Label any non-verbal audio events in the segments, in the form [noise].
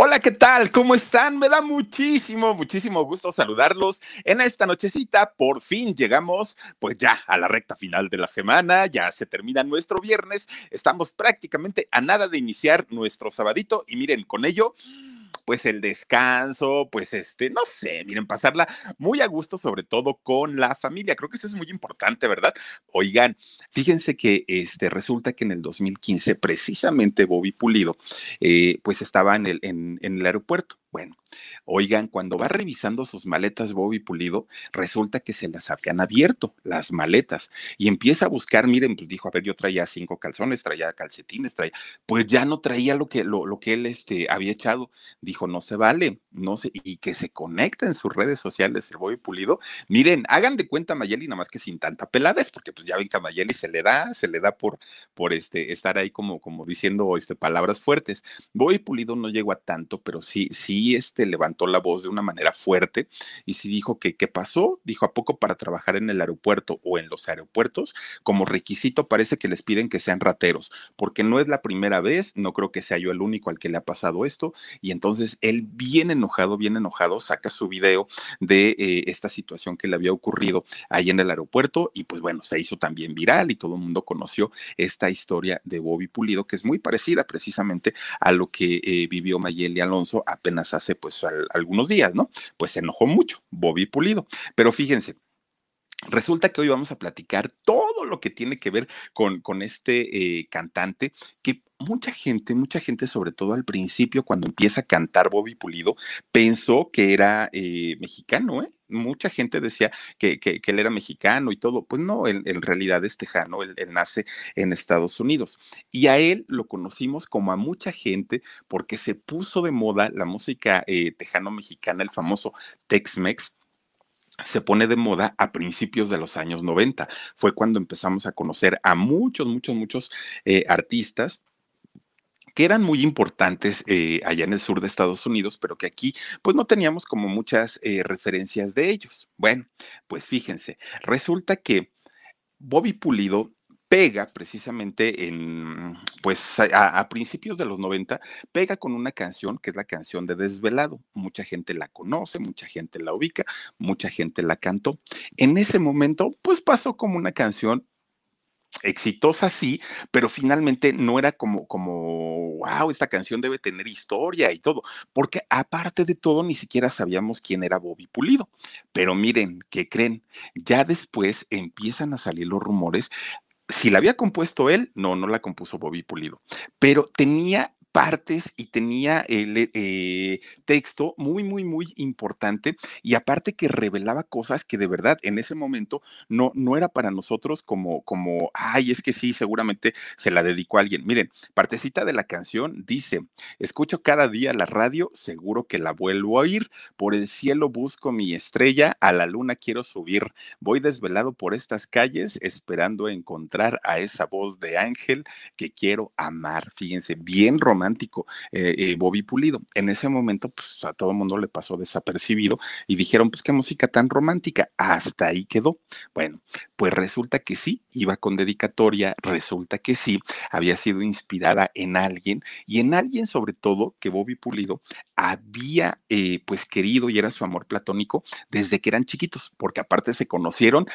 Hola, ¿qué tal? ¿Cómo están? Me da muchísimo, muchísimo gusto saludarlos en esta nochecita. Por fin llegamos, pues ya a la recta final de la semana, ya se termina nuestro viernes, estamos prácticamente a nada de iniciar nuestro sabadito y miren, con ello pues el descanso, pues este, no sé, miren, pasarla muy a gusto, sobre todo con la familia. Creo que eso es muy importante, ¿verdad? Oigan, fíjense que este, resulta que en el 2015, precisamente Bobby Pulido, eh, pues estaba en el, en, en el aeropuerto. Bueno, oigan, cuando va revisando sus maletas Bobby Pulido, resulta que se las habían abierto, las maletas, y empieza a buscar, miren, pues dijo, a ver, yo traía cinco calzones, traía calcetines, traía, pues ya no traía lo que, lo, lo que él este, había echado. Dijo, no se vale, no sé, y que se conecta en sus redes sociales el Bobby Pulido. Miren, hagan de cuenta a Mayeli, nada más que sin tanta peladez, porque pues ya ven que a Mayeli se le da, se le da por, por este, estar ahí como, como diciendo este, palabras fuertes. Bobby Pulido no llegó a tanto, pero sí, sí este, levantó la voz de una manera fuerte y sí dijo que qué pasó, dijo a poco para trabajar en el aeropuerto o en los aeropuertos, como requisito parece que les piden que sean rateros, porque no es la primera vez, no creo que sea yo el único al que le ha pasado esto, y entonces él bien enojado, bien enojado, saca su video de eh, esta situación que le había ocurrido ahí en el aeropuerto y pues bueno, se hizo también viral y todo el mundo conoció esta historia de Bobby Pulido, que es muy parecida precisamente a lo que eh, vivió Mayeli Alonso apenas hace pues algunos días, ¿no? Pues se enojó mucho, Bobby Pulido. Pero fíjense, Resulta que hoy vamos a platicar todo lo que tiene que ver con, con este eh, cantante que mucha gente, mucha gente, sobre todo al principio, cuando empieza a cantar Bobby Pulido, pensó que era eh, mexicano, ¿eh? Mucha gente decía que, él era mexicano y todo. Pues no, en realidad es tejano, él, nace en Estados Unidos. Y a él lo conocimos como a mucha gente porque se puso de moda la música eh, tejano-mexicana, el famoso Tex-Mex se pone de moda a principios de los años 90. Fue cuando empezamos a conocer a muchos, muchos, muchos eh, artistas que eran muy importantes eh, allá en el sur de Estados Unidos, pero que aquí pues no teníamos como muchas eh, referencias de ellos. Bueno, pues fíjense, resulta que Bobby Pulido pega precisamente en, pues a, principios de los 90, pega con una canción que es la canción de Desvelado. Mucha gente la conoce, mucha gente la ubica, mucha gente la cantó. En ese momento, pues pasó como una canción exitosa sí, pero finalmente no era como, como, wow, esta canción debe tener historia y todo, porque aparte de todo, ni siquiera sabíamos quién era Bobby Pulido. Pero miren, ¿qué creen? Ya después empiezan a salir los rumores si la había compuesto él, no, no la compuso Bobby Pulido, pero tenía partes y tenía el eh, texto muy, muy, muy importante y aparte que revelaba cosas que de verdad en ese momento no, no era para nosotros como, como, ay, es que sí, seguramente se la dedicó a alguien. Miren, partecita de la canción dice, escucho cada día la radio, seguro que la vuelvo a oír, por el cielo busco mi estrella, a la luna quiero subir, voy desvelado por estas calles esperando encontrar a esa voz de ángel que quiero amar. Fíjense, bien romántico romántico, eh, eh, Bobby Pulido. En ese momento, pues a todo el mundo le pasó desapercibido y dijeron, pues qué música tan romántica, hasta ahí quedó. Bueno, pues resulta que sí, iba con dedicatoria, resulta que sí, había sido inspirada en alguien y en alguien sobre todo que Bobby Pulido había eh, pues querido y era su amor platónico desde que eran chiquitos, porque aparte se conocieron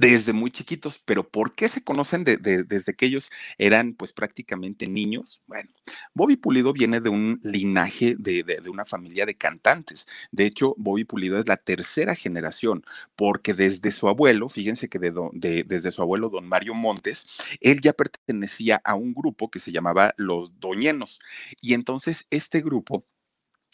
desde muy chiquitos, pero ¿por qué se conocen desde que ellos eran pues prácticamente niños? Bueno, Bobby Pulido viene de un linaje de, de, una familia de cantantes. De hecho, Bobby Pulido es la tercera generación, porque desde su abuelo, fíjense que desde su abuelo, don Mario Montes, él ya pertenecía a un grupo que se llamaba Los Doñenos. Y entonces este grupo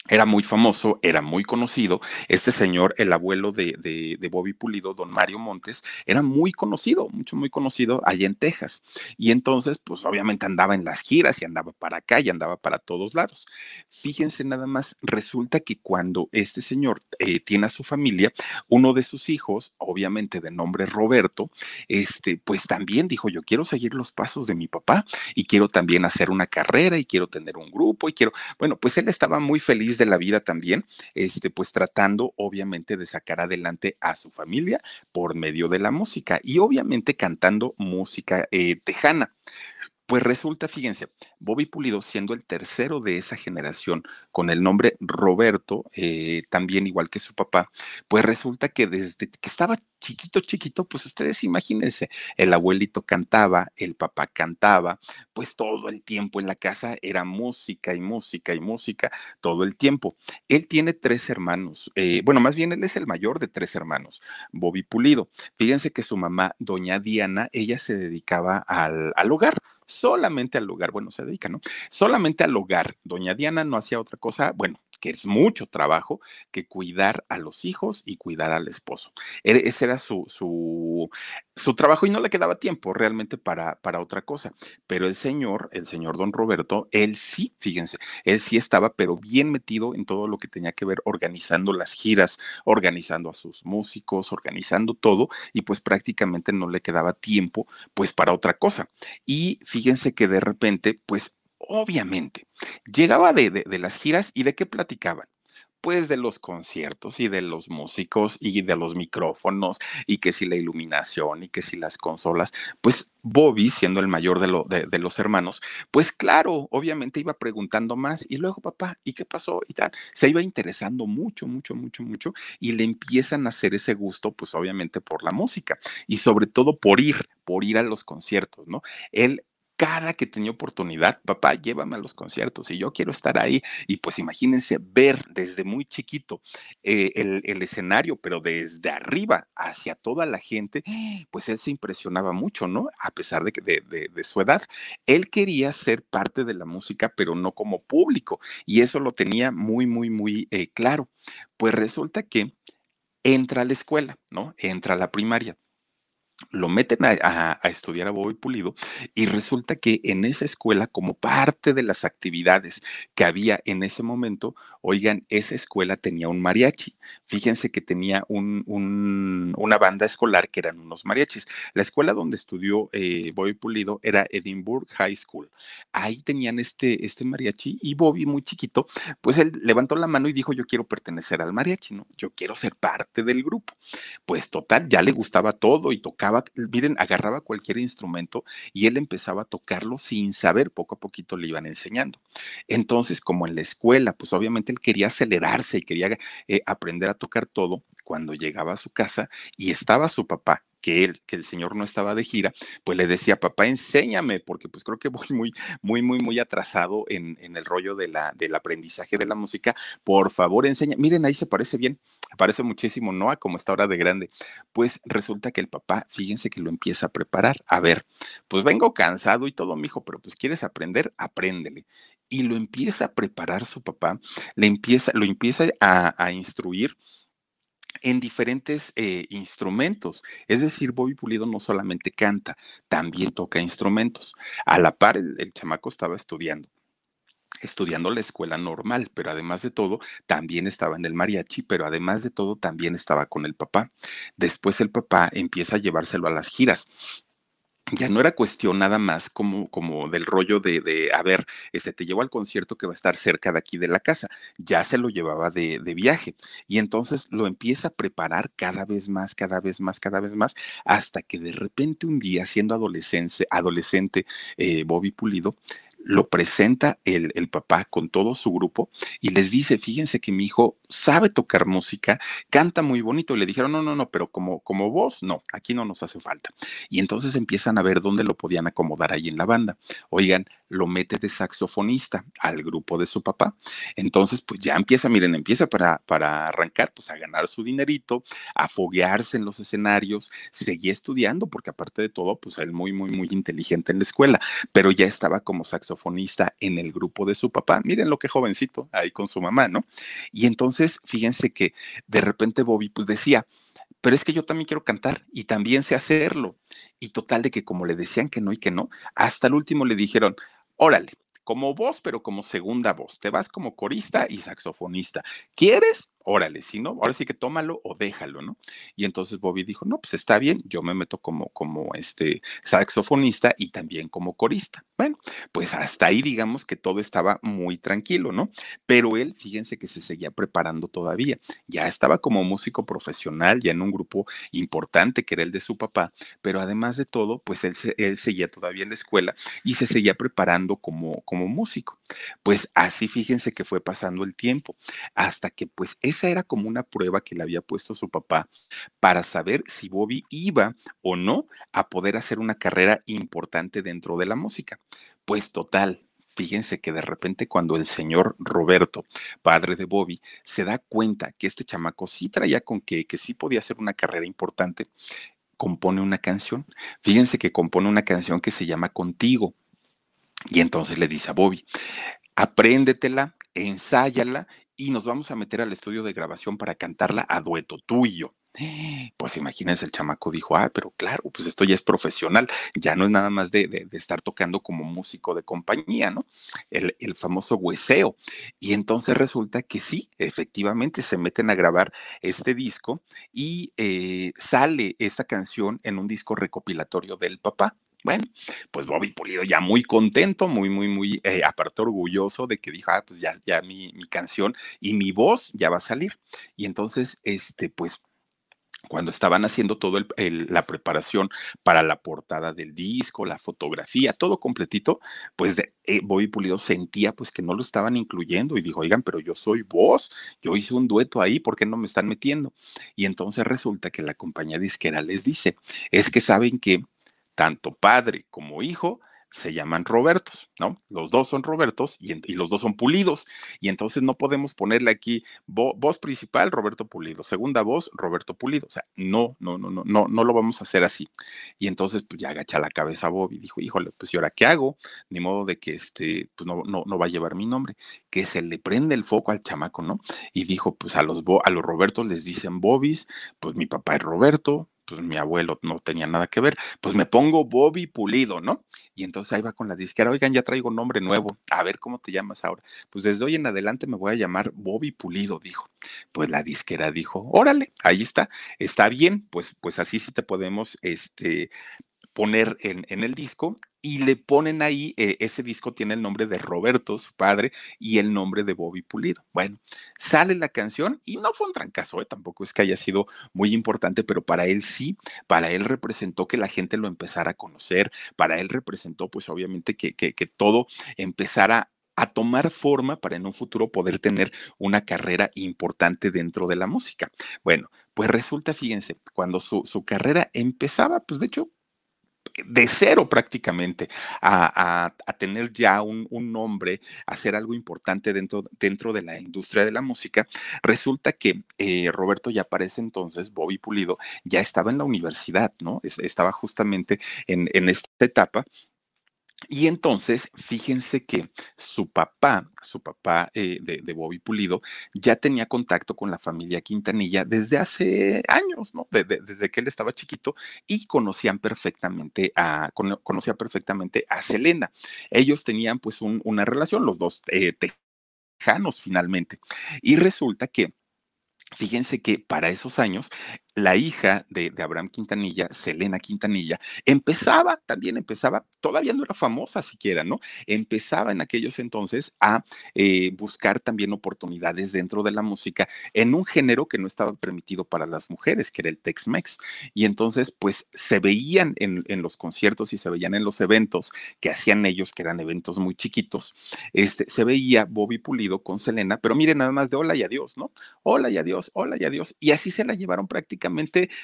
era muy famoso, era muy conocido. Este señor, el abuelo de, de, Bobby Pulido, don Mario Montes, era muy conocido, mucho, muy conocido allá en Texas. Y entonces, pues obviamente andaba en las giras y andaba para acá y andaba para todos lados. Fíjense nada más, resulta que cuando este señor eh, tiene a su familia, uno de sus hijos, obviamente de nombre Roberto, este, pues también dijo, yo quiero seguir los pasos de mi papá y quiero también hacer una carrera y quiero tener un grupo y quiero, bueno, pues él estaba muy feliz de la vida también, este, pues tratando obviamente de sacar adelante a su familia por medio de la música y obviamente cantando música eh, tejana. Pues resulta, fíjense, Bobby Pulido siendo el tercero de esa generación con el nombre Roberto, eh, también igual que su papá, pues resulta que desde que estaba chiquito, chiquito, pues ustedes imagínense, el abuelito cantaba, el papá cantaba, pues todo el tiempo en la casa era música y música y música, todo el tiempo. Él tiene tres hermanos, eh, bueno, más bien él es el mayor de tres hermanos, Bobby Pulido. Fíjense que su mamá, doña Diana, ella se dedicaba al, al hogar solamente al hogar, bueno, se dedica, ¿no? Solamente al hogar. Doña Diana no hacía otra cosa, bueno, que es mucho trabajo, que cuidar a los hijos y cuidar al esposo. Ese era su, su, su trabajo y no le quedaba tiempo realmente para, para otra cosa. Pero el señor, el señor don Roberto, él sí, fíjense, él sí estaba, pero bien metido en todo lo que tenía que ver organizando las giras, organizando a sus músicos, organizando todo, y pues prácticamente no le quedaba tiempo pues para otra cosa. Y fíjense que de repente, pues obviamente, llegaba de, de, las giras y de qué platicaban pues de los conciertos y de los músicos y de los micrófonos y que si la iluminación y que si las consolas, pues Bobby, siendo el mayor de, lo, de, de, los hermanos, pues claro, obviamente iba preguntando más y luego papá, ¿y qué pasó? Y tal, se iba interesando mucho, mucho, mucho, mucho y le empiezan a hacer ese gusto, pues obviamente por la música y sobre todo por ir, por ir a los conciertos, ¿no? Él cada que tenía oportunidad, papá, llévame a los conciertos y yo quiero estar ahí. Y pues imagínense ver desde muy chiquito eh, el, el, escenario, pero desde arriba hacia toda la gente, pues él se impresionaba mucho, ¿no? A pesar de, de, de, su edad. Él quería ser parte de la música, pero no como público. Y eso lo tenía muy, muy, muy eh, claro. Pues resulta que entra a la escuela, ¿no? Entra a la primaria lo meten a, a, a, estudiar a Bobby Pulido y resulta que en esa escuela, como parte de las actividades que había en ese momento, oigan, esa escuela tenía un mariachi. Fíjense que tenía un, un, una banda escolar que eran unos mariachis. La escuela donde estudió eh, Bobby Pulido era Edinburgh High School. Ahí tenían este, este mariachi y Bobby, muy chiquito, pues él levantó la mano y dijo, yo quiero pertenecer al mariachi, ¿no? Yo quiero ser parte del grupo. Pues total, ya le gustaba todo y tocaba miren, agarraba cualquier instrumento y él empezaba a tocarlo sin saber, poco a poquito le iban enseñando. Entonces, como en la escuela, pues obviamente quería acelerarse y quería eh, aprender a tocar todo, cuando llegaba a su casa y estaba su papá que él, que el señor no estaba de gira, pues le decía, papá, enséñame, porque pues creo que voy muy, muy, muy, muy atrasado en, en el rollo de la, del aprendizaje de la música. Por favor, enseña. Miren, ahí se parece bien, parece muchísimo, ¿no? A como está ahora de grande. Pues resulta que el papá, fíjense que lo empieza a preparar. A ver, pues vengo cansado y todo, mijo, pero pues quieres aprender, apréndele y lo empieza a preparar su papá, le empieza, lo empieza a, a instruir en diferentes eh, instrumentos. Es decir, Bobby Pulido no solamente canta, también toca instrumentos. A la par, el, el chamaco estaba estudiando estudiando la escuela normal, pero además de todo, también estaba en el mariachi, pero además de todo, también estaba con el papá. Después el papá empieza a llevárselo a las giras ya no era cuestión nada más como, como del rollo de, de, a ver, este te llevo al concierto que va a estar cerca de aquí de la casa, ya se lo llevaba de, de, viaje. Y entonces lo empieza a preparar cada vez más, cada vez más, cada vez más, hasta que de repente un día, siendo adolescente, adolescente eh, Bobby Pulido, lo presenta el, el, papá con todo su grupo y les dice, fíjense que mi hijo sabe tocar música, canta muy bonito. Y le dijeron, no, no, no, pero como, como vos, no, aquí no nos hace falta. Y entonces empiezan a ver dónde lo podían acomodar ahí en la banda. Oigan, lo mete de saxofonista al grupo de su papá. Entonces, pues ya empieza, miren, empieza para, para arrancar, pues a ganar su dinerito, a foguearse en los escenarios, seguía estudiando, porque aparte de todo, pues él muy, muy, muy inteligente en la escuela, pero ya estaba como saxofonista en el grupo de su papá. Miren lo que jovencito ahí con su mamá, ¿no? Y entonces, fíjense que de repente Bobby pues decía, pero es que yo también quiero cantar y también sé hacerlo. Y total de que como le decían que no y que no, hasta el último le dijeron, órale, como voz, pero como segunda voz. Te vas como corista y saxofonista. ¿Quieres? Órale, si no, ahora sí que tómalo o déjalo, ¿no? Y entonces Bobby dijo, no, pues está bien, yo me meto como, como este saxofonista y también como corista. Bueno, pues hasta ahí digamos que todo estaba muy tranquilo, ¿no? Pero él, fíjense que se seguía preparando todavía, ya estaba como músico profesional, ya en un grupo importante que era el de su papá, pero además de todo, pues él, él seguía todavía en la escuela y se seguía preparando como, como músico. Pues así fíjense que fue pasando el tiempo, hasta que pues esa era como una prueba que le había puesto su papá para saber si Bobby iba o no a poder hacer una carrera importante dentro de la música. Pues total, fíjense que de repente cuando el señor Roberto, padre de Bobby, se da cuenta que este chamaco sí traía con que, que sí podía hacer una carrera importante, compone una canción. Fíjense que compone una canción que se llama Contigo. Y entonces le dice a Bobby, apréndetela, ensáyala y nos vamos a meter al estudio de grabación para cantarla a dueto, tú y yo. Pues imagínense, el chamaco dijo, ah, pero claro, pues esto ya es profesional, ya no es nada más de, estar tocando como músico de compañía, ¿no? El, famoso hueseo. Y entonces resulta que sí, efectivamente se meten a grabar este disco y eh, sale esta canción en un disco recopilatorio del papá. Bueno, pues Bobby Pulido ya muy contento, muy, muy, muy, eh, aparte orgulloso de que dijo, ah, pues ya, ya mi, mi canción y mi voz ya va a salir. Y entonces, este, pues cuando estaban haciendo toda la preparación para la portada del disco, la fotografía, todo completito, pues eh, Bobby Pulido sentía pues que no lo estaban incluyendo y dijo, oigan, pero yo soy vos, yo hice un dueto ahí, ¿por qué no me están metiendo? Y entonces resulta que la compañía disquera les dice, es que saben que tanto padre como hijo se llaman Robertos, ¿no? Los dos son Robertos y, los dos son Pulidos. Y entonces no podemos ponerle aquí voz principal, Roberto Pulido, segunda voz, Roberto Pulido. O sea, no, no, no, no, no, no lo vamos a hacer así. Y entonces, pues ya agacha la cabeza Bob y dijo, híjole, pues ¿y ahora qué hago? Ni modo de que este, pues no, no, no va a llevar mi nombre. Que se le prende el foco al chamaco, ¿no? Y dijo, pues a los, a los Robertos les dicen Bobis, pues mi papá es Roberto, pues mi abuelo no tenía nada que ver, pues me pongo Bobby Pulido, ¿no? Y entonces ahí va con la disquera, oigan, ya traigo nombre nuevo, a ver cómo te llamas ahora. Pues desde hoy en adelante me voy a llamar Bobby Pulido, dijo. Pues la disquera dijo, órale, ahí está, está bien, pues, pues así sí te podemos, este, poner en, en, el disco y le ponen ahí, eh, ese disco tiene el nombre de Roberto, su padre, y el nombre de Bobby Pulido. Bueno, sale la canción y no fue un trancazo, ¿eh? tampoco es que haya sido muy importante, pero para él sí, para él representó que la gente lo empezara a conocer, para él representó pues obviamente que, que, que todo empezara a tomar forma para en un futuro poder tener una carrera importante dentro de la música. Bueno, pues resulta, fíjense, cuando su, su carrera empezaba, pues de hecho de cero prácticamente a, tener ya un, nombre, hacer algo importante dentro, dentro de la industria de la música, resulta que eh, Roberto ya parece entonces, Bobby Pulido, ya estaba en la universidad, ¿no? estaba justamente en, en esta etapa y entonces, fíjense que su papá, su papá eh, de, Bobby Pulido, ya tenía contacto con la familia Quintanilla desde hace años, ¿no? desde que él estaba chiquito y conocían perfectamente a, conocía perfectamente a Selena. Ellos tenían pues una relación, los dos eh, tejanos finalmente. Y resulta que Fíjense que para esos años la hija de, Abraham Quintanilla, Selena Quintanilla, empezaba, también empezaba, todavía no era famosa siquiera, ¿no? Empezaba en aquellos entonces a eh, buscar también oportunidades dentro de la música en un género que no estaba permitido para las mujeres, que era el Tex-Mex. Y entonces, pues se veían en, los conciertos y se veían en los eventos que hacían ellos, que eran eventos muy chiquitos, este, se veía Bobby Pulido con Selena, pero miren nada más de hola y adiós, ¿no? Hola y adiós, hola y adiós. Y así se la llevaron prácticamente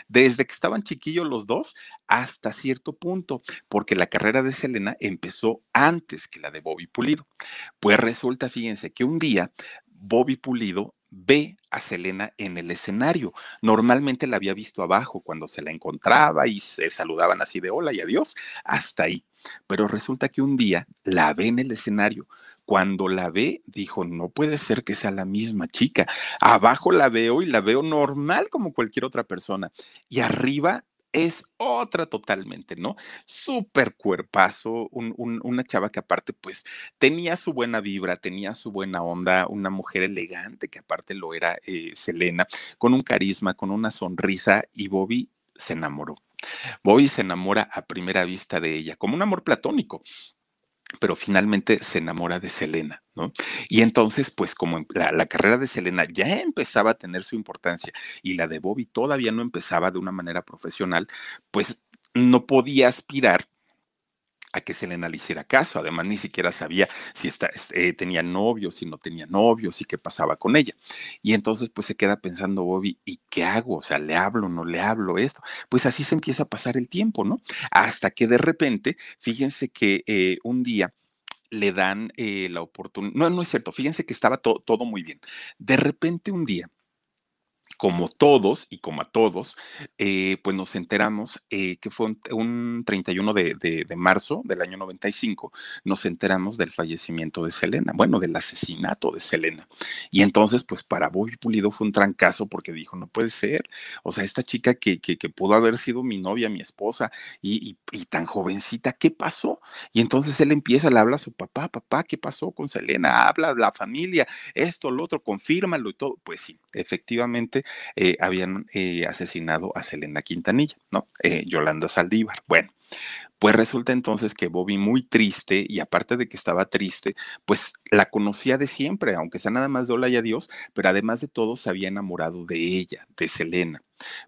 desde que estaban chiquillos los dos hasta cierto punto, porque la carrera de Selena empezó antes que la de Bobby Pulido. Pues resulta, fíjense, que un día Bobby Pulido ve a Selena en el escenario. Normalmente la había visto abajo cuando se la encontraba y se saludaban así de hola y adiós, hasta ahí. Pero resulta que un día la ve en el escenario cuando la ve, dijo, no puede ser que sea la misma chica. Abajo la veo y la veo normal como cualquier otra persona. Y arriba es otra totalmente, ¿no? Súper cuerpazo, un- un- una chava que aparte pues tenía su buena vibra, tenía su buena onda, una mujer elegante que aparte lo era eh, Selena, con un carisma, con una sonrisa y Bobby se enamoró. Bobby se enamora a primera vista de ella, como un amor platónico pero finalmente se enamora de Selena, ¿no? Y entonces, pues como la, la, carrera de Selena ya empezaba a tener su importancia y la de Bobby todavía no empezaba de una manera profesional, pues no podía aspirar a que Selena le hiciera caso. Además, ni siquiera sabía si está, eh, tenía novio, si no tenía novio, si qué pasaba con ella. Y entonces, pues se queda pensando Bobby, ¿y qué hago? O sea, ¿le hablo, no le hablo esto? Pues así se empieza a pasar el tiempo, ¿no? Hasta que de repente, fíjense que eh, un día le dan eh, la oportunidad, no, no es cierto, fíjense que estaba to todo muy bien. De repente un día, como todos y como a todos, eh, pues nos enteramos eh, que fue un, un 31 de, de, marzo del año 95, nos enteramos del fallecimiento de Selena, bueno, del asesinato de Selena. Y entonces, pues para Bobby Pulido fue un trancazo porque dijo, no puede ser, o sea, esta chica que, que, que pudo haber sido mi novia, mi esposa, y, y, y, tan jovencita, ¿qué pasó? Y entonces él empieza, le habla a su papá, papá, ¿qué pasó con Selena? Habla la familia, esto, lo otro, confírmalo y todo. Pues sí, efectivamente eh, habían eh, asesinado a Selena Quintanilla, ¿no? Eh, Yolanda Saldívar. Bueno, pues resulta entonces que Bobby muy triste y aparte de que estaba triste, pues la conocía de siempre, aunque sea nada más de y adiós, pero además de todo se había enamorado de ella, de Selena.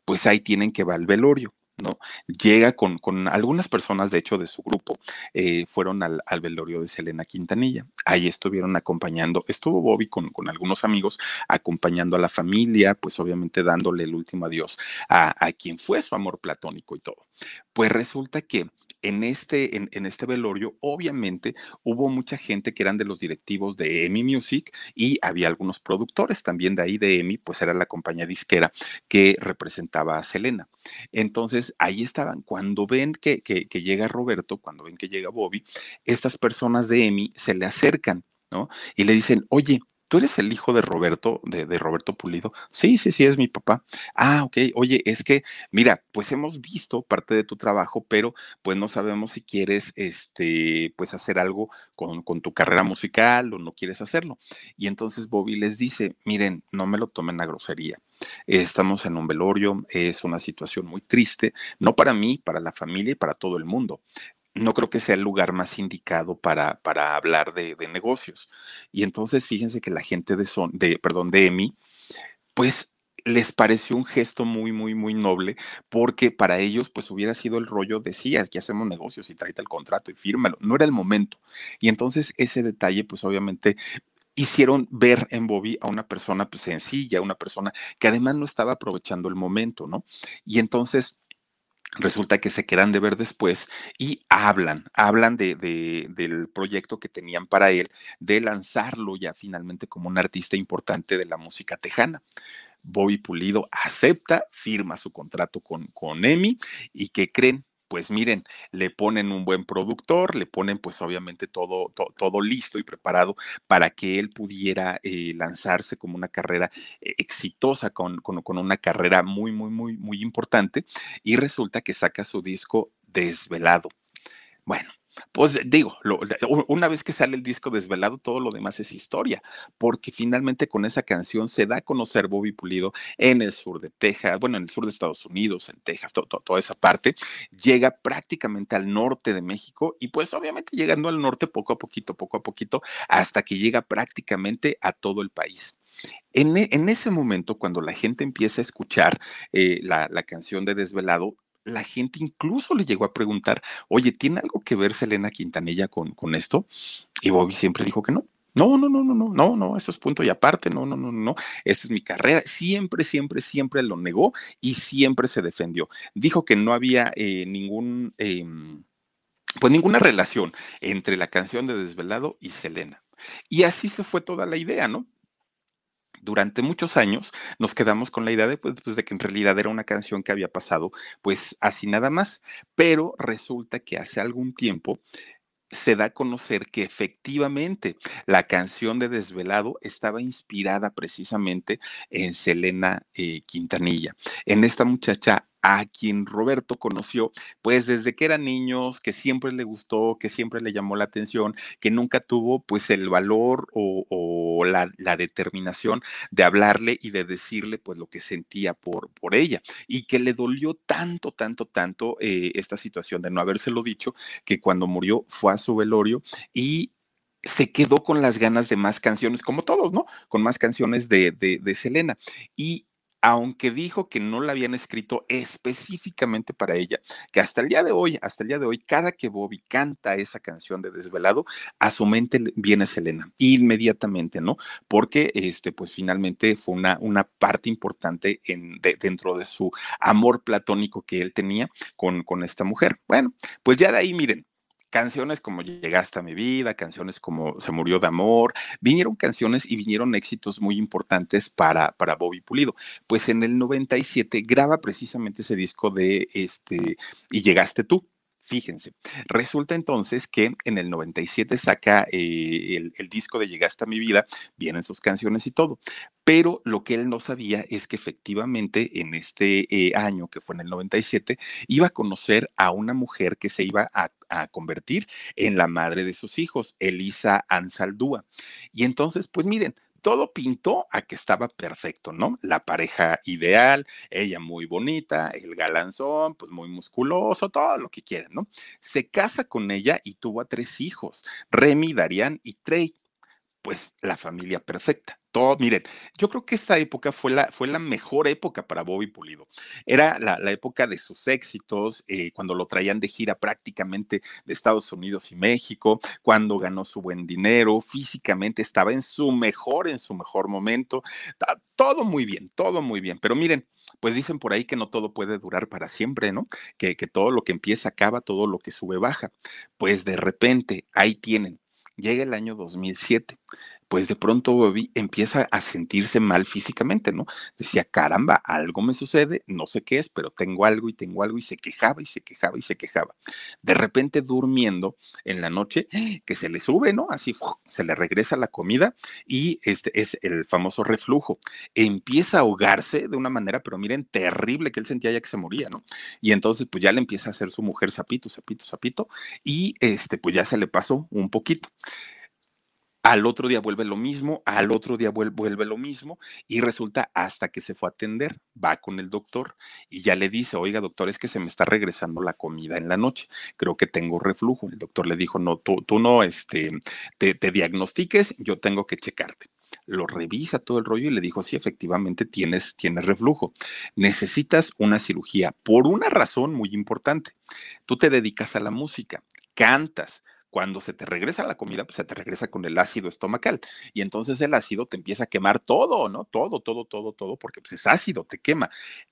Pues ahí tienen que va al velorio. ¿No? Llega con, con, algunas personas, de hecho, de su grupo, eh, fueron al, al, velorio de Selena Quintanilla. Ahí estuvieron acompañando, estuvo Bobby con, con, algunos amigos acompañando a la familia, pues obviamente dándole el último adiós a, a quien fue su amor platónico y todo. Pues resulta que en este, en, en, este velorio, obviamente, hubo mucha gente que eran de los directivos de EMI Music y había algunos productores también de ahí de EMI, pues era la compañía disquera que representaba a Selena. Entonces, ahí estaban. Cuando ven que, que, llega Roberto, cuando ven que llega Bobby, estas personas de EMI se le acercan, ¿no? Y le dicen, oye, ¿Tú eres el hijo de Roberto, de, Roberto Pulido? Sí, sí, sí, es mi papá. Ah, ok. Oye, es que, mira, pues hemos visto parte de tu trabajo, pero pues no sabemos si quieres, este, pues hacer algo con, con tu carrera musical o no quieres hacerlo. Y entonces Bobby les dice, miren, no me lo tomen a grosería. Estamos en un velorio, es una situación muy triste, no para mí, para la familia y para todo el mundo no creo que sea el lugar más indicado para, para hablar de, de, negocios. Y entonces fíjense que la gente de, son, de, perdón, de EMI, pues les pareció un gesto muy, muy, muy noble, porque para ellos, pues hubiera sido el rollo de sí, aquí hacemos negocios y tráete el contrato y fírmalo. No era el momento. Y entonces ese detalle, pues obviamente hicieron ver en Bobby a una persona pues, sencilla, una persona que además no estaba aprovechando el momento, ¿no? Y entonces resulta que se quedan de ver después y hablan, hablan de, de, del proyecto que tenían para él, de lanzarlo ya finalmente como un artista importante de la música tejana. Bobby Pulido acepta, firma su contrato con, con EMI y que creen, pues miren, le ponen un buen productor, le ponen pues obviamente todo, to, todo listo y preparado para que él pudiera eh, lanzarse como una carrera eh, exitosa, con, con, con, una carrera muy, muy, muy, muy importante. Y resulta que saca su disco desvelado. Bueno, pues digo, lo, una vez que sale el disco desvelado, todo lo demás es historia, porque finalmente con esa canción se da a conocer Bobby Pulido en el sur de Texas, bueno, en el sur de Estados Unidos, en Texas, to, to, toda esa parte, llega prácticamente al norte de México y pues obviamente llegando al norte poco a poquito, poco a poquito, hasta que llega prácticamente a todo el país. En, ese momento, cuando la gente empieza a escuchar eh, la, canción de Desvelado, la gente incluso le llegó a preguntar, oye, ¿tiene algo que ver Selena Quintanilla con, con esto? Y Bobby siempre dijo que no. No, no, no, no, no, no, no, eso es punto y aparte, no, no, no, no, esta es mi carrera. Siempre, siempre, siempre lo negó y siempre se defendió. Dijo que no había eh, ningún, eh, pues ninguna relación entre la canción de Desvelado y Selena. Y así se fue toda la idea, ¿no? Durante muchos años nos quedamos con la idea de, pues, pues, de, que en realidad era una canción que había pasado pues así nada más, pero resulta que hace algún tiempo se da a conocer que efectivamente la canción de Desvelado estaba inspirada precisamente en Selena eh, Quintanilla, en esta muchacha a quien Roberto conoció, pues desde que eran niños, que siempre le gustó, que siempre le llamó la atención, que nunca tuvo pues el valor o, la, determinación de hablarle y de decirle pues lo que sentía por, por ella y que le dolió tanto, tanto, tanto eh, esta situación de no habérselo dicho, que cuando murió fue a su velorio y se quedó con las ganas de más canciones, como todos, ¿no? Con más canciones de, de, de Selena. Y aunque dijo que no la habían escrito específicamente para ella, que hasta el día de hoy, hasta el día de hoy, cada que Bobby canta esa canción de Desvelado, a su mente viene Selena, inmediatamente, ¿no? Porque, este, pues finalmente fue una, una parte importante en, dentro de su amor platónico que él tenía con, con esta mujer. Bueno, pues ya de ahí, miren, canciones como Llegaste a mi vida, canciones como Se murió de amor, vinieron canciones y vinieron éxitos muy importantes para, para Bobby Pulido. Pues en el 97 graba precisamente ese disco de este Y llegaste tú. Fíjense, resulta entonces que en el 97 saca eh, el, disco de Llegaste a mi vida, vienen sus canciones y todo, pero lo que él no sabía es que efectivamente en este eh, año, que fue en el 97, iba a conocer a una mujer que se iba a, a convertir en la madre de sus hijos, Elisa Ansaldúa. Y entonces, pues miren, todo pintó a que estaba perfecto, ¿no? La pareja ideal, ella muy bonita, el galanzón, pues muy musculoso, todo lo que quieran, ¿no? Se casa con ella y tuvo a tres hijos, Remy, Darian y Trey. Pues la familia perfecta miren, yo creo que esta época fue la, fue la mejor época para Bobby Pulido. Era la, época de sus éxitos, eh, cuando lo traían de gira prácticamente de Estados Unidos y México, cuando ganó su buen dinero, físicamente estaba en su mejor, en su mejor momento. Todo muy bien, todo muy bien. Pero miren, pues dicen por ahí que no todo puede durar para siempre, ¿no? Que, que todo lo que empieza acaba, todo lo que sube baja. Pues de repente, ahí tienen, llega el año 2007 pues de pronto Bobby empieza a sentirse mal físicamente, ¿no? Decía, caramba, algo me sucede, no sé qué es, pero tengo algo y tengo algo y se quejaba y se quejaba y se quejaba. De repente durmiendo en la noche, que se le sube, ¿no? Así se le regresa la comida y este es el famoso reflujo. Empieza a ahogarse de una manera, pero miren, terrible que él sentía ya que se moría, ¿no? Y entonces pues ya le empieza a hacer su mujer sapito, sapito, sapito y este pues ya se le pasó un poquito al otro día vuelve lo mismo, al otro día vuelve, lo mismo y resulta hasta que se fue a atender, va con el doctor y ya le dice, oiga doctor, es que se me está regresando la comida en la noche, creo que tengo reflujo. El doctor le dijo, no, tú, no este, te, te diagnostiques, yo tengo que checarte lo revisa todo el rollo y le dijo, sí, efectivamente tienes, tienes reflujo. Necesitas una cirugía por una razón muy importante. Tú te dedicas a la música, cantas, cuando se te regresa la comida, pues se te regresa con el ácido estomacal. Y entonces el ácido te empieza a quemar todo, ¿no? Todo, todo, todo, todo, porque pues es ácido, te quema.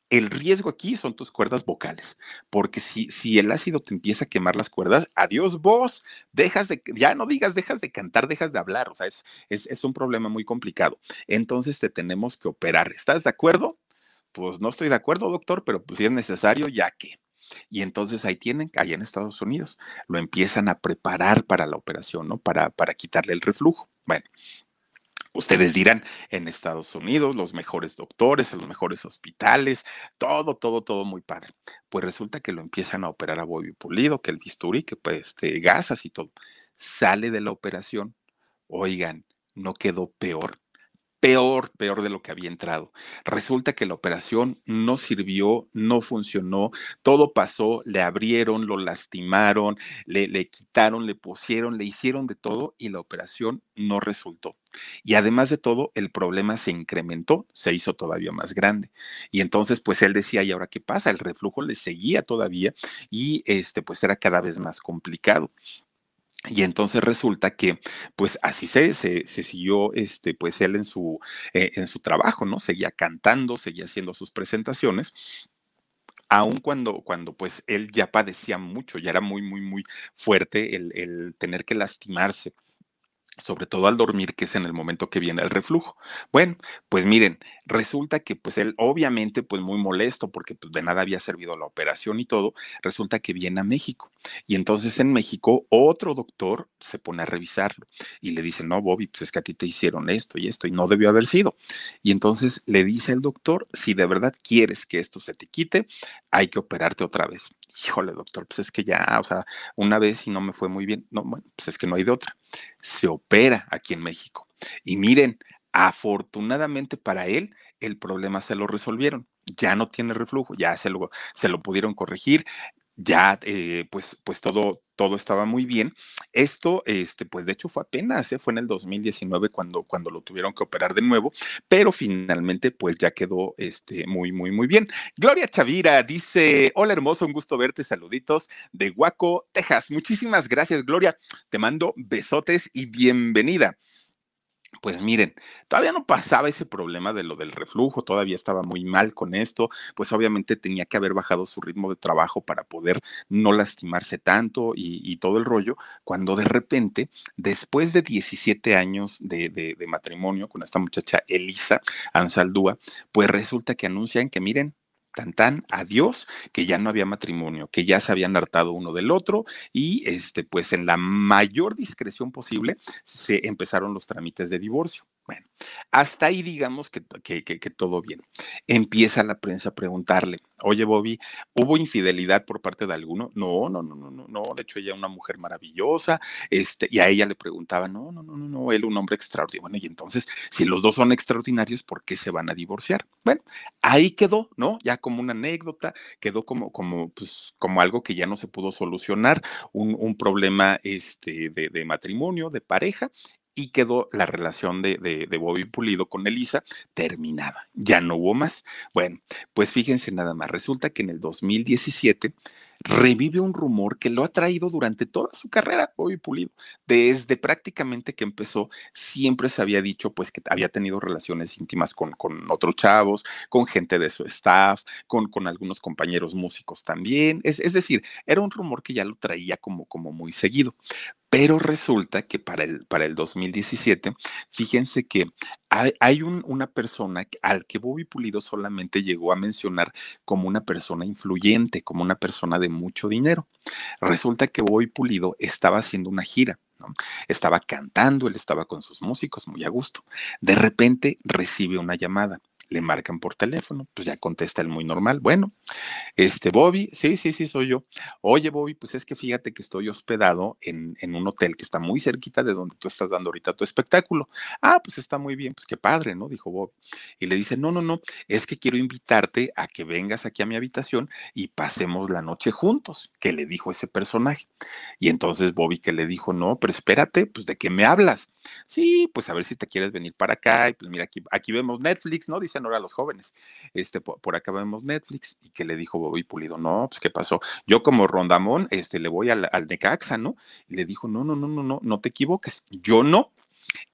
El riesgo aquí son tus cuerdas vocales, porque si, si el ácido te empieza a quemar las cuerdas, adiós vos, dejas de, ya no digas, dejas de cantar, dejas de hablar, o sea, es, es, es un problema muy complicado. Entonces te tenemos que operar. ¿Estás de acuerdo? Pues no estoy de acuerdo, doctor, pero pues si es necesario, ya que. Y entonces ahí tienen, allá en Estados Unidos, lo empiezan a preparar para la operación, ¿no? Para, para quitarle el reflujo. Bueno, Ustedes dirán, en Estados Unidos, los mejores doctores, los mejores hospitales, todo, todo, todo muy padre. Pues resulta que lo empiezan a operar a Bobby Pulido, que el bisturí, que pues este, gasas y todo. Sale de la operación. Oigan, no quedó peor peor, peor de lo que había entrado. Resulta que la operación no sirvió, no funcionó, todo pasó, le abrieron, lo lastimaron, le, le, quitaron, le pusieron, le hicieron de todo y la operación no resultó. Y además de todo, el problema se incrementó, se hizo todavía más grande. Y entonces, pues él decía, ¿y ahora qué pasa? El reflujo le seguía todavía y este, pues era cada vez más complicado. Y entonces resulta que, pues así se, se, siguió, este, pues él en su, eh, en su trabajo, ¿no? Seguía cantando, seguía haciendo sus presentaciones, aun cuando, cuando pues él ya padecía mucho, ya era muy, muy, muy fuerte el, el tener que lastimarse sobre todo al dormir, que es en el momento que viene el reflujo. Bueno, pues miren, resulta que pues él obviamente pues muy molesto porque pues de nada había servido la operación y todo, resulta que viene a México. Y entonces en México otro doctor se pone a revisarlo y le dice, no, Bobby, pues es que a ti te hicieron esto y esto y no debió haber sido. Y entonces le dice el doctor, si de verdad quieres que esto se te quite, hay que operarte otra vez híjole, doctor, pues es que ya, o sea, una vez y no me fue muy bien. No, bueno, pues es que no hay de otra. Se opera aquí en México. Y miren, afortunadamente para él, el problema se lo resolvieron. Ya no tiene reflujo, ya se lo, se lo pudieron corregir ya eh, pues, pues todo, todo estaba muy bien. Esto, este, pues de hecho fue apenas, ¿eh? fue en el 2019 cuando, cuando lo tuvieron que operar de nuevo, pero finalmente pues ya quedó este, muy, muy, muy bien. Gloria Chavira dice, hola hermoso, un gusto verte, saluditos de Guaco, Texas. Muchísimas gracias, Gloria. Te mando besotes y bienvenida. Pues miren, todavía no pasaba ese problema de lo del reflujo, todavía estaba muy mal con esto, pues obviamente tenía que haber bajado su ritmo de trabajo para poder no lastimarse tanto y, todo el rollo, cuando de repente, después de 17 años de, de matrimonio con esta muchacha Elisa Ansaldúa, pues resulta que anuncian que miren, tan tan adiós, que ya no había matrimonio, que ya se habían hartado uno del otro y este pues en la mayor discreción posible se empezaron los trámites de divorcio. Bueno, hasta ahí digamos que, que, que, todo bien. Empieza la prensa a preguntarle, oye Bobby, ¿hubo infidelidad por parte de alguno? No, no, no, no, no, no, de hecho ella es una mujer maravillosa, este, y a ella le preguntaba, no, no, no, no, no, él un hombre extraordinario. Bueno, y entonces, si los dos son extraordinarios, ¿por qué se van a divorciar? Bueno, ahí quedó, ¿no? Ya como una anécdota, quedó como, como, pues, como algo que ya no se pudo solucionar, un, un problema este, de, de matrimonio, de pareja, y quedó la relación de, de, Bobby Pulido con Elisa terminada. Ya no hubo más. Bueno, pues fíjense nada más. Resulta que en el 2017 revive un rumor que lo ha traído durante toda su carrera, Bobby Pulido. Desde prácticamente que empezó, siempre se había dicho pues que había tenido relaciones íntimas con, con otros chavos, con gente de su staff, con, con algunos compañeros músicos también. Es, es, decir, era un rumor que ya lo traía como, como muy seguido. Pero resulta que para el, para el 2017, fíjense que hay, una persona al que Bobby Pulido solamente llegó a mencionar como una persona influyente, como una persona de mucho dinero. Resulta que Bobby Pulido estaba haciendo una gira. Estaba cantando, él estaba con sus músicos muy a gusto. De repente recibe una llamada le marcan por teléfono, pues ya contesta el muy normal. Bueno, este Bobby, sí, sí, sí, soy yo. Oye, Bobby, pues es que fíjate que estoy hospedado en, en, un hotel que está muy cerquita de donde tú estás dando ahorita tu espectáculo. Ah, pues está muy bien, pues qué padre, ¿no? Dijo Bobby. Y le dice, no, no, no, es que quiero invitarte a que vengas aquí a mi habitación y pasemos la noche juntos, que le dijo ese personaje. Y entonces Bobby que le dijo, no, pero espérate, pues de qué me hablas. Sí, pues a ver si te quieres venir para acá. Y pues mira, aquí, aquí vemos Netflix, ¿no? Dicen ahora los jóvenes. Este, por, acá vemos Netflix. Y que le dijo Bobby Pulido, no, pues qué pasó. Yo como Rondamón, este, le voy al, al Necaxa, ¿no? Y le dijo, no, no, no, no, no, no te equivoques. Yo no.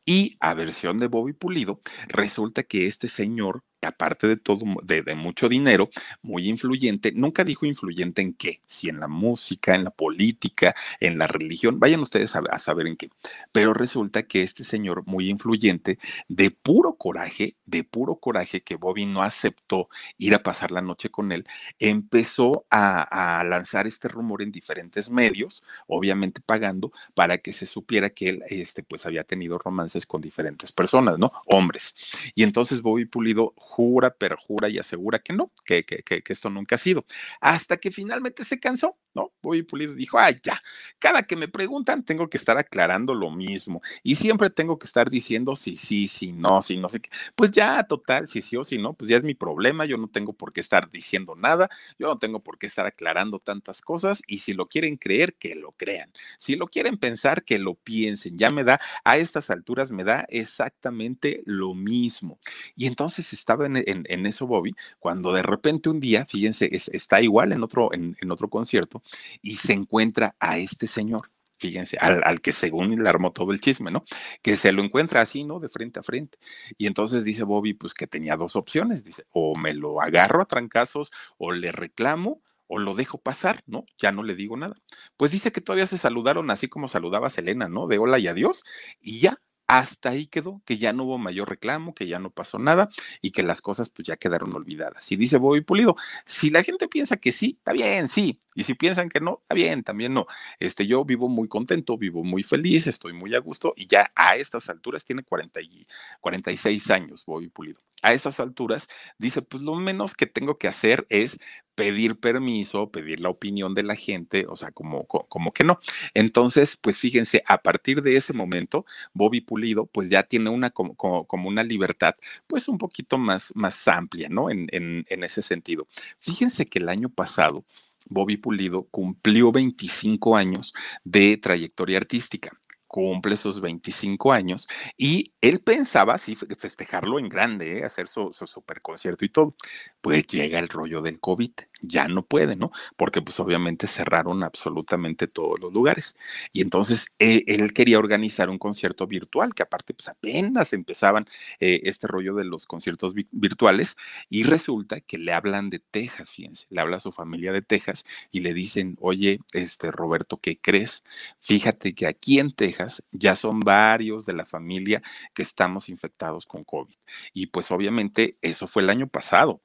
Y a versión de Bobby Pulido, resulta que este señor aparte de todo, de, mucho dinero, muy influyente, nunca dijo influyente en qué, si en la música, en la política, en la religión, vayan ustedes a, saber en qué. Pero resulta que este señor muy influyente, de puro coraje, de puro coraje que Bobby no aceptó ir a pasar la noche con él, empezó a, a lanzar este rumor en diferentes medios, obviamente pagando, para que se supiera que él, este, pues había tenido romances con diferentes personas, ¿no? Hombres. Y entonces Bobby Pulido jura, perjura y asegura que no, que, que, que, esto nunca ha sido. Hasta que finalmente se cansó, ¿no? Bobby Pulido dijo, ay, ya, cada que me preguntan tengo que estar aclarando lo mismo y siempre tengo que estar diciendo si sí, si no, si no sé qué. Pues ya, total, si sí o si no, pues ya es mi problema, yo no tengo por qué estar diciendo nada, yo no tengo por qué estar aclarando tantas cosas y si lo quieren creer, que lo crean. Si lo quieren pensar, que lo piensen. Ya me da, a estas alturas me da exactamente lo mismo. Y entonces estaba en, eso Bobby, cuando de repente un día, fíjense, está igual en otro, en, otro concierto y se encuentra a este señor fíjense, al, que según le armó todo el chisme, ¿no? Que se lo encuentra así, ¿no? De frente a frente. Y entonces dice Bobby, pues que tenía dos opciones, dice, o me lo agarro a trancazos o le reclamo o lo dejo pasar, ¿no? Ya no le digo nada. Pues dice que todavía se saludaron así como saludaba Selena, ¿no? De hola y adiós, y ya, hasta ahí quedó, que ya no hubo mayor reclamo, que ya no pasó nada y que las cosas pues ya quedaron olvidadas. Y dice Bobby Pulido, si la gente piensa que sí, está bien, sí, y si piensan que no, está bien, también no. Este, yo vivo muy contento, vivo muy feliz, estoy muy a gusto y ya a estas alturas tiene 40 y 46 años Bobby Pulido. A estas alturas dice, pues lo menos que tengo que hacer es pedir permiso, pedir la opinión de la gente, o sea, como, como que no. Entonces, pues fíjense, a partir de ese momento, Bobby Pulido, pues ya tiene una como, como una libertad, pues un poquito más, más amplia, ¿no? En, en, en ese sentido. Fíjense que el año pasado, Bobby Pulido cumplió 25 años de trayectoria artística cumple sus 25 años y él pensaba así festejarlo en grande, ¿eh? hacer su, su super concierto y todo. Pues llega el rollo del COVID ya no puede, ¿no? Porque pues obviamente cerraron absolutamente todos los lugares. Y entonces eh, él quería organizar un concierto virtual, que aparte pues apenas empezaban eh, este rollo de los conciertos virtuales y resulta que le hablan de Texas, fíjense, le habla a su familia de Texas y le dicen, oye, este Roberto, ¿qué crees? Fíjate que aquí en Texas ya son varios de la familia que estamos infectados con COVID. Y pues obviamente eso fue el año pasado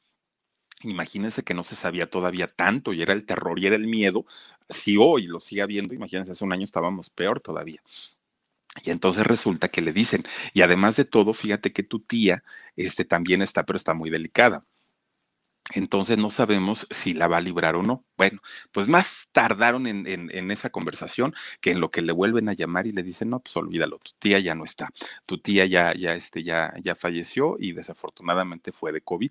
Imagínense que no se sabía todavía tanto y era el terror y era el miedo. Si hoy lo sigue habiendo, imagínense, hace un año estábamos peor todavía. Y entonces resulta que le dicen, y además de todo, fíjate que tu tía este, también está, pero está muy delicada. Entonces no sabemos si la va a librar o no. Bueno, pues más tardaron en, en, esa conversación que en lo que le vuelven a llamar y le dicen, no, pues olvídalo, tu tía ya no está, tu tía ya, ya, este, ya, ya falleció y desafortunadamente fue de COVID.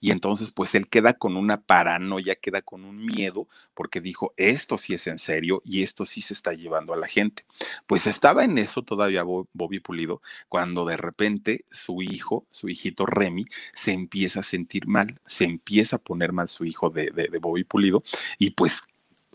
Y entonces pues él queda con una paranoia, queda con un miedo porque dijo, esto sí es en serio y esto sí se está llevando a la gente. Pues estaba en eso todavía Bobby Pulido cuando de repente su hijo, su hijito Remy, se empieza a sentir mal, se empieza a poner mal su hijo de, de, Bobby Pulido y pues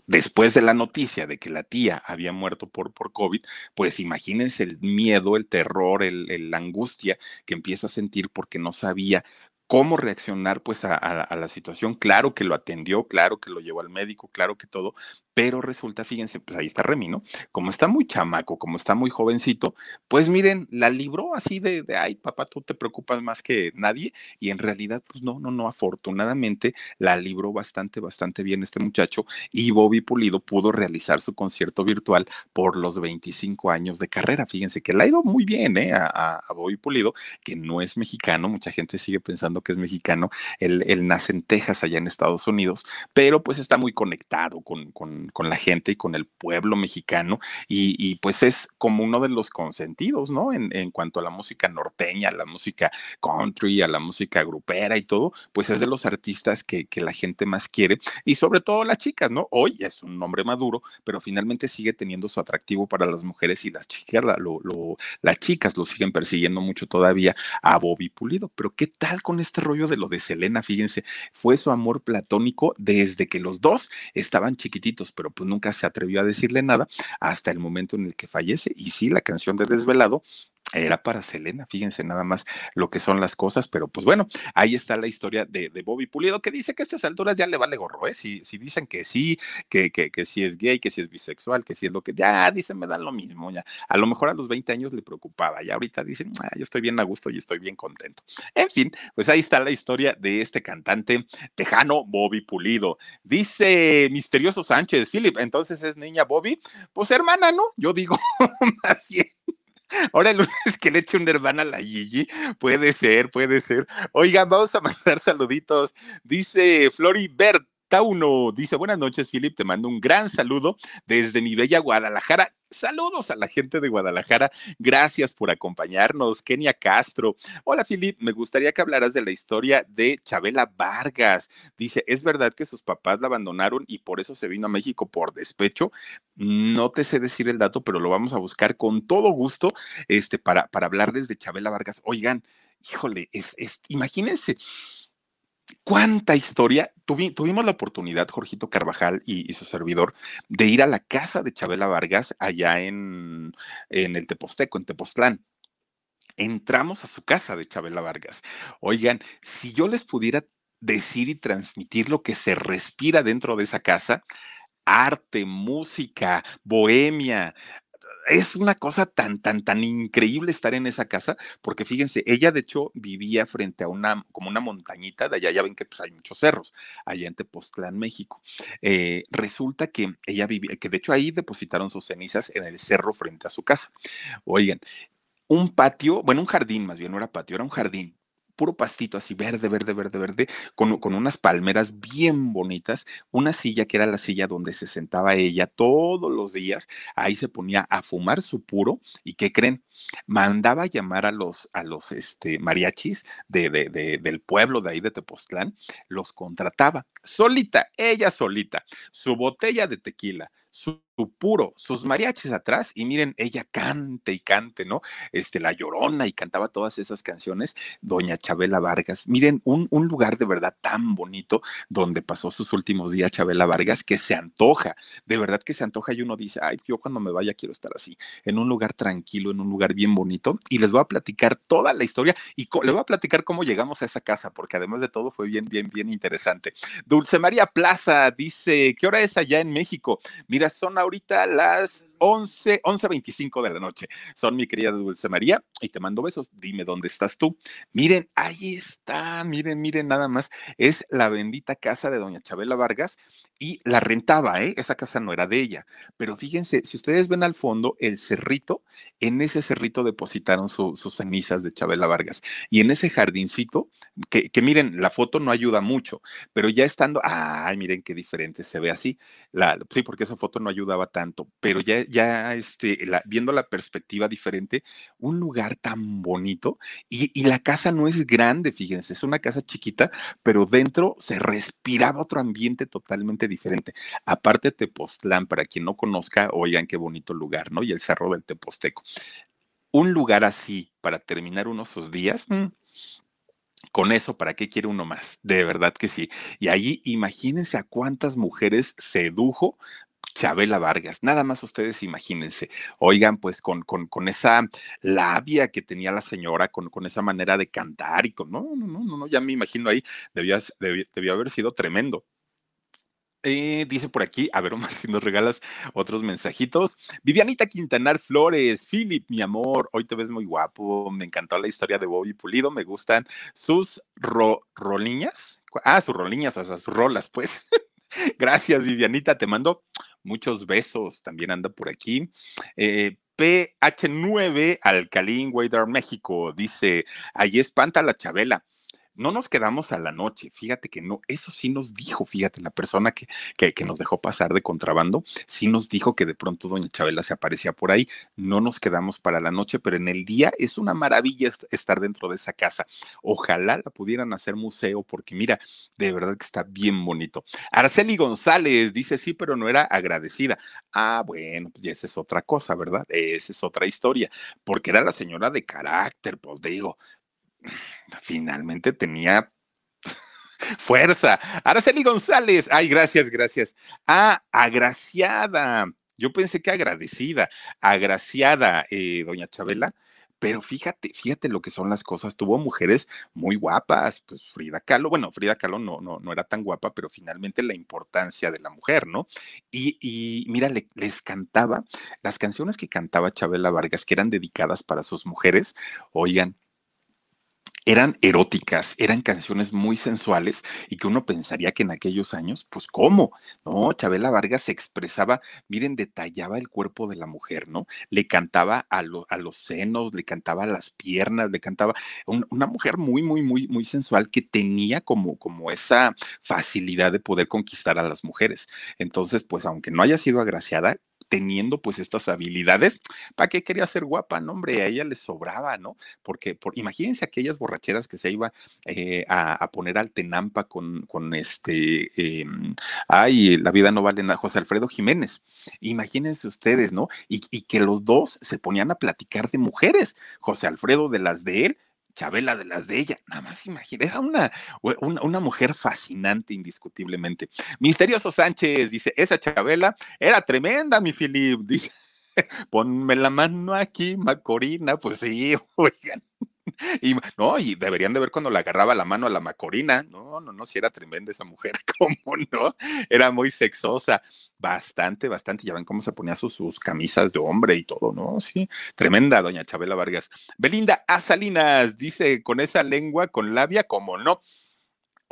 después de la noticia de que la tía había muerto por, por COVID, pues imagínense el miedo, el terror, el, la angustia que empieza a sentir porque no sabía cómo reaccionar pues a, la situación. Claro que lo atendió, claro que lo llevó al médico, claro que todo, pero resulta, fíjense, pues ahí está Remy, ¿no? Como está muy chamaco, como está muy jovencito, pues miren, la libró así de, de, ay, papá, tú te preocupas más que nadie, y en realidad, pues no, no, no, afortunadamente la libró bastante, bastante bien este muchacho, y Bobby Pulido pudo realizar su concierto virtual por los 25 años de carrera. Fíjense que le ha ido muy bien, ¿eh? A, a, Bobby Pulido, que no es mexicano, mucha gente sigue pensando que es mexicano, él, él nace en Texas, allá en Estados Unidos, pero pues está muy conectado con, con con, la gente y con el pueblo mexicano y, pues es como uno de los consentidos, ¿no? En, en, cuanto a la música norteña, a la música country, a la música grupera y todo, pues es de los artistas que, que la gente más quiere y sobre todo las chicas, ¿no? Hoy es un hombre maduro, pero finalmente sigue teniendo su atractivo para las mujeres y las chicas, lo, lo, las chicas lo siguen persiguiendo mucho todavía a Bobby Pulido. Pero ¿qué tal con este rollo de lo de Selena? Fíjense, fue su amor platónico desde que los dos estaban chiquititos pero pues nunca se atrevió a decirle nada hasta el momento en el que fallece. Y sí, la canción de Desvelado era para Selena, fíjense nada más lo que son las cosas, pero pues bueno, ahí está la historia de, Bobby Pulido, que dice que a estas alturas ya le vale gorro, ¿eh? Si, si dicen que sí, que, que, que si es gay, que si es bisexual, que si es lo que, ya dicen, me dan lo mismo, ya. A lo mejor a los 20 años le preocupaba, y ahorita dicen, ah, yo estoy bien a gusto y estoy bien contento. En fin, pues ahí está la historia de este cantante tejano, Bobby Pulido. Dice Misterioso Sánchez, Philip, entonces es niña Bobby, pues hermana, ¿no? Yo digo, [laughs] más bien. Ahora el lunes que le eche una hermana a la Gigi, puede ser, puede ser. Oigan, vamos a mandar saluditos. Dice Floribert Tauno, dice, buenas noches, Philip, te mando un gran saludo desde mi bella Guadalajara. Saludos a la gente de Guadalajara. Gracias por acompañarnos. Kenia Castro. Hola, Philip. Me gustaría que hablaras de la historia de Chabela Vargas. Dice, ¿es verdad que sus papás la abandonaron y por eso se vino a México por despecho? No te sé decir el dato, pero lo vamos a buscar con todo gusto este, para, para hablarles de Chabela Vargas. Oigan, híjole, es, es, imagínense cuánta historia. tuvimos la oportunidad, Jorgito Carvajal y, su servidor, de ir a la casa de Chabela Vargas allá en, en el Teposteco, en Tepoztlán. Entramos a su casa de Chabela Vargas. Oigan, si yo les pudiera decir y transmitir lo que se respira dentro de esa casa, arte, música, bohemia, es una cosa tan, tan, tan increíble estar en esa casa, porque fíjense, ella de hecho vivía frente a una, como una montañita, de allá ya ven que pues, hay muchos cerros, allá en Tepoztlán, México. Eh, resulta que ella vivía, que de hecho ahí depositaron sus cenizas en el cerro frente a su casa. Oigan, un patio, bueno, un jardín más bien, no era patio, era un jardín puro pastito así verde, verde, verde, verde, con, con, unas palmeras bien bonitas, una silla que era la silla donde se sentaba ella todos los días, ahí se ponía a fumar su puro y ¿qué creen? Mandaba llamar a los, a los este, mariachis de, de, de, del pueblo de ahí de Tepoztlán, los contrataba solita, ella solita, su botella de tequila, su, puro, sus mariachis atrás, y miren, ella cante y cante, ¿no? Este, La Llorona, y cantaba todas esas canciones, doña Chabela Vargas. Miren, un, un lugar de verdad tan bonito donde pasó sus últimos días Chabela Vargas, que se antoja, de verdad que se antoja, y uno dice, ay, yo cuando me vaya quiero estar así, en un lugar tranquilo, en un lugar bien bonito, y les voy a platicar toda la historia, y les voy a platicar cómo llegamos a esa casa, porque además de todo fue bien, bien, bien interesante. Dulce María Plaza dice, ¿qué hora es allá en México? Mira, son ahorita las 11, 11.25 de la noche. Son mi querida Dulce María y te mando besos. Dime dónde estás tú. Miren, ahí está, miren, miren nada más. Es la bendita casa de doña Chabela Vargas y la rentaba, ¿eh? Esa casa no era de ella. Pero fíjense, si ustedes ven al fondo el cerrito, en ese cerrito depositaron sus cenizas de Chabela Vargas. Y en ese jardincito, que, miren, la foto no ayuda mucho, pero ya estando, ay, miren qué diferente se ve así. La, sí, porque esa foto no ayudaba tanto, pero ya, ya este, viendo la perspectiva diferente, un lugar tan bonito y, y, la casa no es grande, fíjense, es una casa chiquita, pero dentro se respiraba otro ambiente totalmente diferente. Aparte Tepoztlán, para quien no conozca, oigan qué bonito lugar, ¿no? Y el Cerro del Teposteco. Un lugar así para terminar unos días, mmm, con eso, ¿para qué quiere uno más? De verdad que sí. Y ahí imagínense a cuántas mujeres sedujo Chabela Vargas, nada más ustedes imagínense, oigan, pues con, con, con esa labia que tenía la señora, con, con, esa manera de cantar y con, no, no, no, no, ya me imagino ahí, debió, debió, debió haber sido tremendo. Eh, dice por aquí, a ver, [laughs] Omar, si nos regalas otros mensajitos. Vivianita Quintanar Flores, Philip, mi amor, hoy te ves muy guapo. Me encantó la historia de Bobby Pulido, me gustan sus ro roliñas. Ah, sus roliñas, o sea, sus rolas, pues. [laughs] Gracias, Vivianita, te mando muchos besos. También anda por aquí. Eh, PH9 Alcalín, Wader, México, dice, ahí espanta la Chabela no nos quedamos a la noche, fíjate que no, eso sí nos dijo, fíjate, la persona que, que, nos dejó pasar de contrabando, sí nos dijo que de pronto doña Chabela se aparecía por ahí, no nos quedamos para la noche, pero en el día es una maravilla estar dentro de esa casa. Ojalá la pudieran hacer museo, porque mira, de verdad que está bien bonito. Araceli González dice sí, pero no era agradecida. Ah, bueno, pues esa es otra cosa, ¿verdad? Esa es otra historia, porque era la señora de carácter, pues digo, finalmente tenía fuerza. Araceli González. Ay, gracias, gracias. Ah, agraciada. Yo pensé que agradecida. Agraciada, eh, doña Chabela. Pero fíjate, fíjate lo que son las cosas. Tuvo mujeres muy guapas, pues Frida Kahlo, bueno, Frida Kahlo no, no, no era tan guapa, pero finalmente la importancia de la mujer, ¿no? Y, y mira, le, les cantaba las canciones que cantaba Chabela Vargas, que eran dedicadas para sus mujeres, oigan, eran eróticas, eran canciones muy sensuales y que uno pensaría que en aquellos años, pues cómo, ¿no? Chabela Vargas se expresaba, miren, detallaba el cuerpo de la mujer, ¿no? Le cantaba a, lo, a los senos, le cantaba a las piernas, le cantaba, un, una mujer muy, muy, muy, muy sensual que tenía como, como esa facilidad de poder conquistar a las mujeres. Entonces, pues aunque no haya sido agraciada, teniendo pues estas habilidades, ¿para qué quería ser guapa? No, hombre, a ella le sobraba, ¿no? Porque por, imagínense aquellas borracheras que se iba eh, a, poner al tenampa con, con este, eh, ay, la vida no vale nada, José Alfredo Jiménez. Imagínense ustedes, ¿no? Y que los dos se ponían a platicar de mujeres, José Alfredo de las de él Chabela de las de ella, nada más imagina, era una, una, una, mujer fascinante indiscutiblemente. Misterioso Sánchez dice, esa Chabela era tremenda, mi Filip, [laughs] dice, ponme la mano aquí, Macorina, pues sí, [laughs] oigan. Y no, y deberían de ver cuando le agarraba la mano a la Macorina. No, no, no, si era tremenda esa mujer, [laughs] ¿cómo no? Era muy sexosa, bastante, bastante. Ya ven cómo se ponía sus, sus camisas de hombre y todo, ¿no? Sí, tremenda, doña Chabela Vargas. Belinda Salinas dice, con esa lengua, con labia, como no.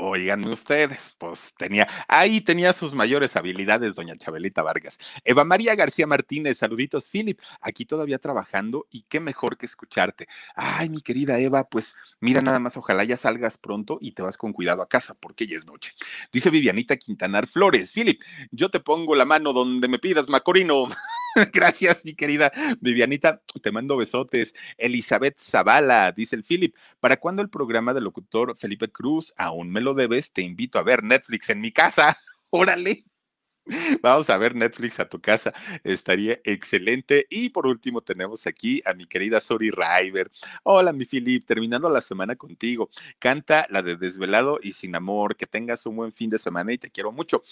Oiganme ustedes, pues tenía, ahí tenía sus mayores habilidades, doña Chabelita Vargas. Eva María García Martínez, saluditos, Philip, aquí todavía trabajando y qué mejor que escucharte. Ay, mi querida Eva, pues mira nada más, ojalá ya salgas pronto y te vas con cuidado a casa porque ya es noche. Dice Vivianita Quintanar Flores, Philip, yo te pongo la mano donde me pidas, Macorino. [laughs] [laughs] Gracias, mi querida Vivianita. Te mando besotes. Elizabeth Zavala, dice el Philip. ¿Para cuándo el programa del locutor Felipe Cruz? Aún me lo debes. Te invito a ver Netflix en mi casa. [laughs] Órale. Vamos a ver Netflix a tu casa, estaría excelente. Y por último tenemos aquí a mi querida Sori River. Hola mi Philip, terminando la semana contigo. Canta la de Desvelado y Sin Amor, que tengas un buen fin de semana y te quiero mucho.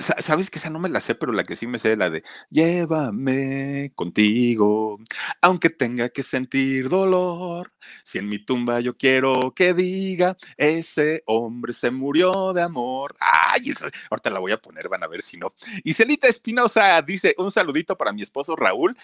Sabes que esa no me la sé, pero la que sí me sé la de Llévame contigo, aunque tenga que sentir dolor. Si en mi tumba yo quiero que diga, ese hombre se murió de amor. Ay, ahorita la voy a poner, van a ver si no. Y Celita Espinosa dice: Un saludito para mi esposo Raúl,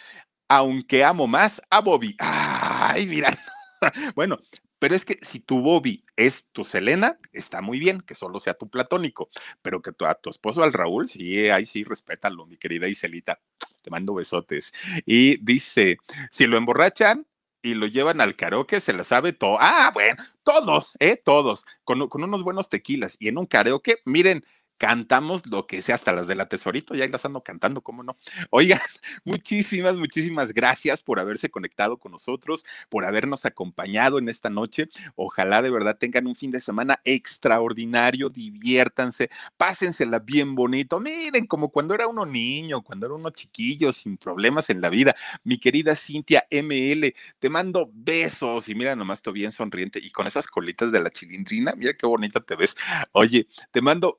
aunque amo más a Bobby. Ay, mira. [laughs] Bueno, pero es que si tu Bobby es tu Selena, está muy bien, que solo sea tu platónico, pero que tu, a tu esposo al Raúl, sí, ahí sí, respétalo, mi querida Iselita. Te mando besotes. Y dice, si lo emborrachan, y lo llevan al karaoke, se la sabe todo. Ah, bueno, todos, ¿eh? Todos, con, con, unos buenos tequilas. Y en un karaoke, miren, cantamos lo que sea, hasta las de la tesorito, ya las ando cantando, ¿cómo no? Oigan, [laughs] muchísimas, muchísimas gracias por haberse conectado con nosotros, por habernos acompañado en esta noche. Ojalá de verdad tengan un fin de semana extraordinario, diviértanse, pásensela bien bonito. Miren, como cuando era uno niño, cuando era uno chiquillo, sin problemas en la vida. Mi querida Cintia ML, te mando besos y mira nomás, tú bien sonriente y con esas colitas de la chilindrina, mira qué bonita te ves. Oye, te mando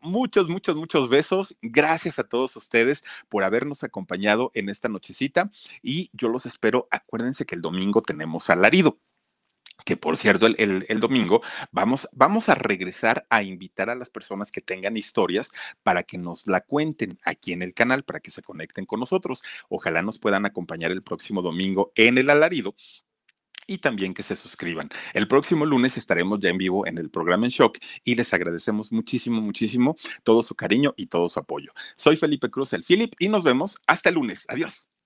muchos muchos, besos. Gracias a todos ustedes por habernos acompañado en esta nochecita y yo los espero. Acuérdense que el domingo tenemos alarido que por cierto, el, el, el, domingo vamos, vamos a regresar a invitar a las personas que tengan historias para que nos la cuenten aquí en el canal, para que se conecten con nosotros. Ojalá nos puedan acompañar el próximo domingo en el alarido y también que se suscriban. El próximo lunes estaremos ya en vivo en el programa En Shock y les agradecemos muchísimo, muchísimo todo su cariño y todo su apoyo. Soy Felipe Cruz, el Philip, y nos vemos hasta el lunes. Adiós.